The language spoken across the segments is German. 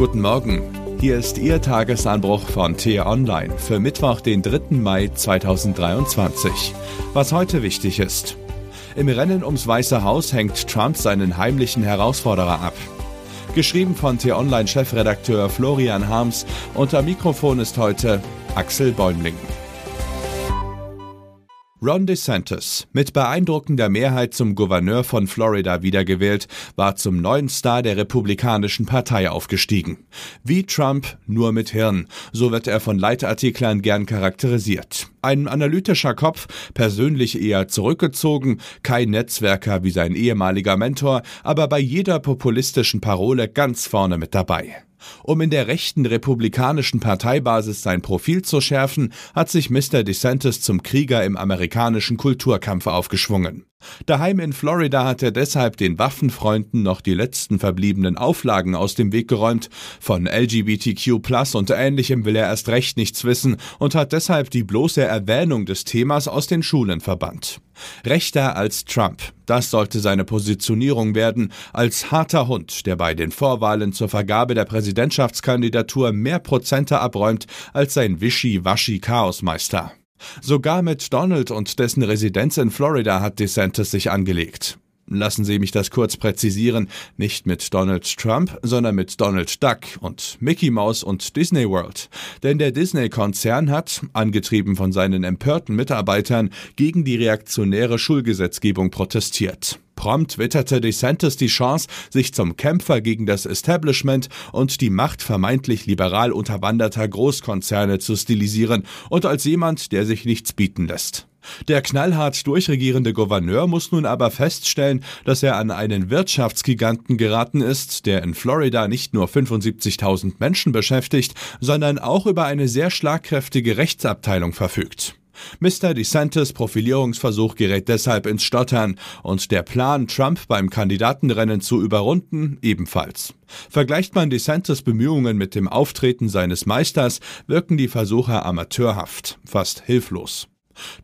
Guten Morgen. Hier ist Ihr Tagesanbruch von T-Online für Mittwoch, den 3. Mai 2023. Was heute wichtig ist. Im Rennen ums Weiße Haus hängt Trump seinen heimlichen Herausforderer ab. Geschrieben von T-Online-Chefredakteur Florian Harms. Unter Mikrofon ist heute Axel Bäumling. Ron DeSantis, mit beeindruckender Mehrheit zum Gouverneur von Florida wiedergewählt, war zum neuen Star der Republikanischen Partei aufgestiegen. Wie Trump, nur mit Hirn, so wird er von Leitartiklern gern charakterisiert. Ein analytischer Kopf, persönlich eher zurückgezogen, kein Netzwerker wie sein ehemaliger Mentor, aber bei jeder populistischen Parole ganz vorne mit dabei. Um in der rechten republikanischen Parteibasis sein Profil zu schärfen, hat sich Mr. DeSantis zum Krieger im amerikanischen Kulturkampf aufgeschwungen. Daheim in Florida hat er deshalb den Waffenfreunden noch die letzten verbliebenen Auflagen aus dem Weg geräumt. Von LGBTQ und ähnlichem will er erst recht nichts wissen und hat deshalb die bloße Erwähnung des Themas aus den Schulen verbannt. Rechter als Trump, das sollte seine Positionierung werden, als harter Hund, der bei den Vorwahlen zur Vergabe der Präsidentschaftskandidatur mehr Prozente abräumt als sein Wischi-Waschi-Chaosmeister. Sogar mit Donald und dessen Residenz in Florida hat DeSantis sich angelegt. Lassen Sie mich das kurz präzisieren, nicht mit Donald Trump, sondern mit Donald Duck und Mickey Mouse und Disney World. Denn der Disney-Konzern hat, angetrieben von seinen empörten Mitarbeitern, gegen die reaktionäre Schulgesetzgebung protestiert. Prompt witterte DeSantis die Chance, sich zum Kämpfer gegen das Establishment und die Macht vermeintlich liberal unterwanderter Großkonzerne zu stilisieren und als jemand, der sich nichts bieten lässt. Der knallhart durchregierende Gouverneur muss nun aber feststellen, dass er an einen Wirtschaftsgiganten geraten ist, der in Florida nicht nur 75.000 Menschen beschäftigt, sondern auch über eine sehr schlagkräftige Rechtsabteilung verfügt. Mr. DeSantis Profilierungsversuch gerät deshalb ins Stottern und der Plan, Trump beim Kandidatenrennen zu überrunden, ebenfalls. Vergleicht man DeSantis Bemühungen mit dem Auftreten seines Meisters, wirken die Versuche amateurhaft, fast hilflos.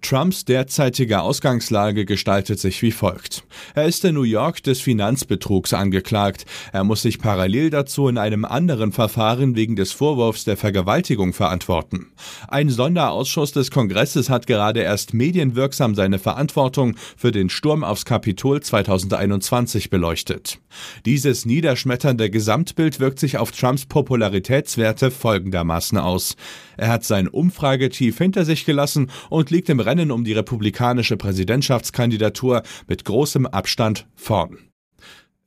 Trumps derzeitige Ausgangslage gestaltet sich wie folgt. Er ist in New York des Finanzbetrugs angeklagt. Er muss sich parallel dazu in einem anderen Verfahren wegen des Vorwurfs der Vergewaltigung verantworten. Ein Sonderausschuss des Kongresses hat gerade erst medienwirksam seine Verantwortung für den Sturm aufs Kapitol 2021 beleuchtet. Dieses niederschmetternde Gesamtbild wirkt sich auf Trumps Popularitätswerte folgendermaßen aus. Er hat sein Umfragetief hinter sich gelassen und liegt im Rennen um die republikanische Präsidentschaftskandidatur mit großem Abstand vorn.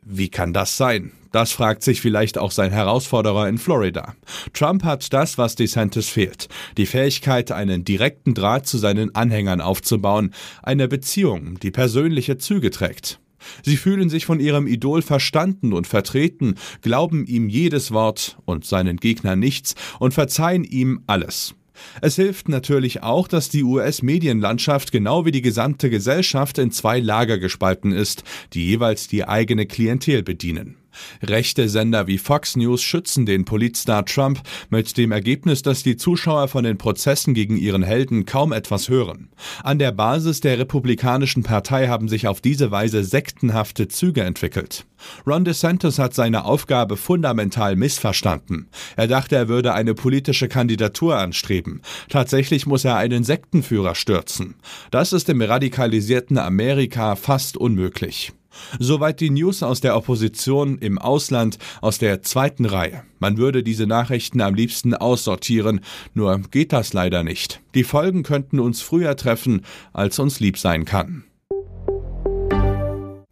Wie kann das sein? Das fragt sich vielleicht auch sein Herausforderer in Florida. Trump hat das, was DeSantis fehlt. Die Fähigkeit, einen direkten Draht zu seinen Anhängern aufzubauen. Eine Beziehung, die persönliche Züge trägt. Sie fühlen sich von ihrem Idol verstanden und vertreten, glauben ihm jedes Wort und seinen Gegnern nichts und verzeihen ihm alles. Es hilft natürlich auch, dass die US-Medienlandschaft genau wie die gesamte Gesellschaft in zwei Lager gespalten ist, die jeweils die eigene Klientel bedienen. Rechte Sender wie Fox News schützen den Politstar Trump mit dem Ergebnis, dass die Zuschauer von den Prozessen gegen ihren Helden kaum etwas hören. An der Basis der Republikanischen Partei haben sich auf diese Weise sektenhafte Züge entwickelt. Ron DeSantis hat seine Aufgabe fundamental missverstanden. Er dachte, er würde eine politische Kandidatur anstreben. Tatsächlich muss er einen Sektenführer stürzen. Das ist im radikalisierten Amerika fast unmöglich. Soweit die News aus der Opposition im Ausland aus der zweiten Reihe. Man würde diese Nachrichten am liebsten aussortieren, nur geht das leider nicht. Die Folgen könnten uns früher treffen, als uns lieb sein kann.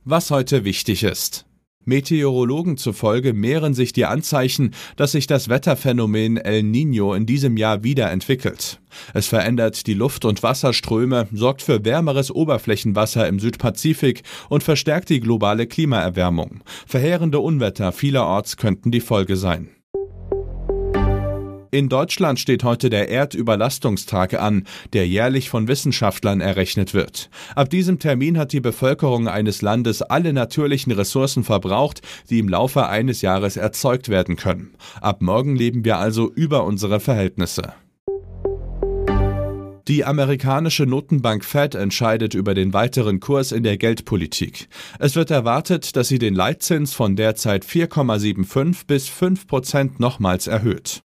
Was heute wichtig ist. Meteorologen zufolge mehren sich die Anzeichen, dass sich das Wetterphänomen El Niño in diesem Jahr wieder entwickelt. Es verändert die Luft- und Wasserströme, sorgt für wärmeres Oberflächenwasser im Südpazifik und verstärkt die globale Klimaerwärmung. Verheerende Unwetter vielerorts könnten die Folge sein. In Deutschland steht heute der Erdüberlastungstag an, der jährlich von Wissenschaftlern errechnet wird. Ab diesem Termin hat die Bevölkerung eines Landes alle natürlichen Ressourcen verbraucht, die im Laufe eines Jahres erzeugt werden können. Ab morgen leben wir also über unsere Verhältnisse. Die amerikanische Notenbank Fed entscheidet über den weiteren Kurs in der Geldpolitik. Es wird erwartet, dass sie den Leitzins von derzeit 4,75 bis 5 Prozent nochmals erhöht.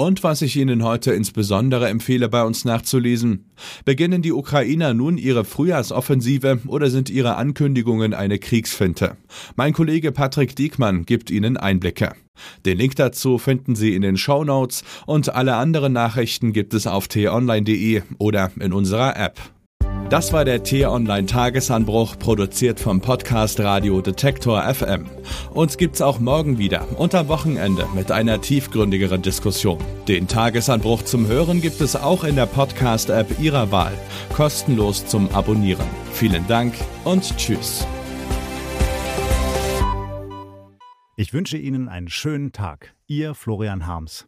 Und was ich Ihnen heute insbesondere empfehle, bei uns nachzulesen. Beginnen die Ukrainer nun ihre Frühjahrsoffensive oder sind ihre Ankündigungen eine Kriegsfinte? Mein Kollege Patrick Diekmann gibt Ihnen Einblicke. Den Link dazu finden Sie in den Show Notes und alle anderen Nachrichten gibt es auf t-online.de oder in unserer App. Das war der T-Online Tagesanbruch, produziert vom Podcast Radio Detektor FM. Uns gibt's auch morgen wieder und am Wochenende mit einer tiefgründigeren Diskussion. Den Tagesanbruch zum Hören gibt es auch in der Podcast-App Ihrer Wahl. Kostenlos zum Abonnieren. Vielen Dank und Tschüss. Ich wünsche Ihnen einen schönen Tag. Ihr Florian Harms.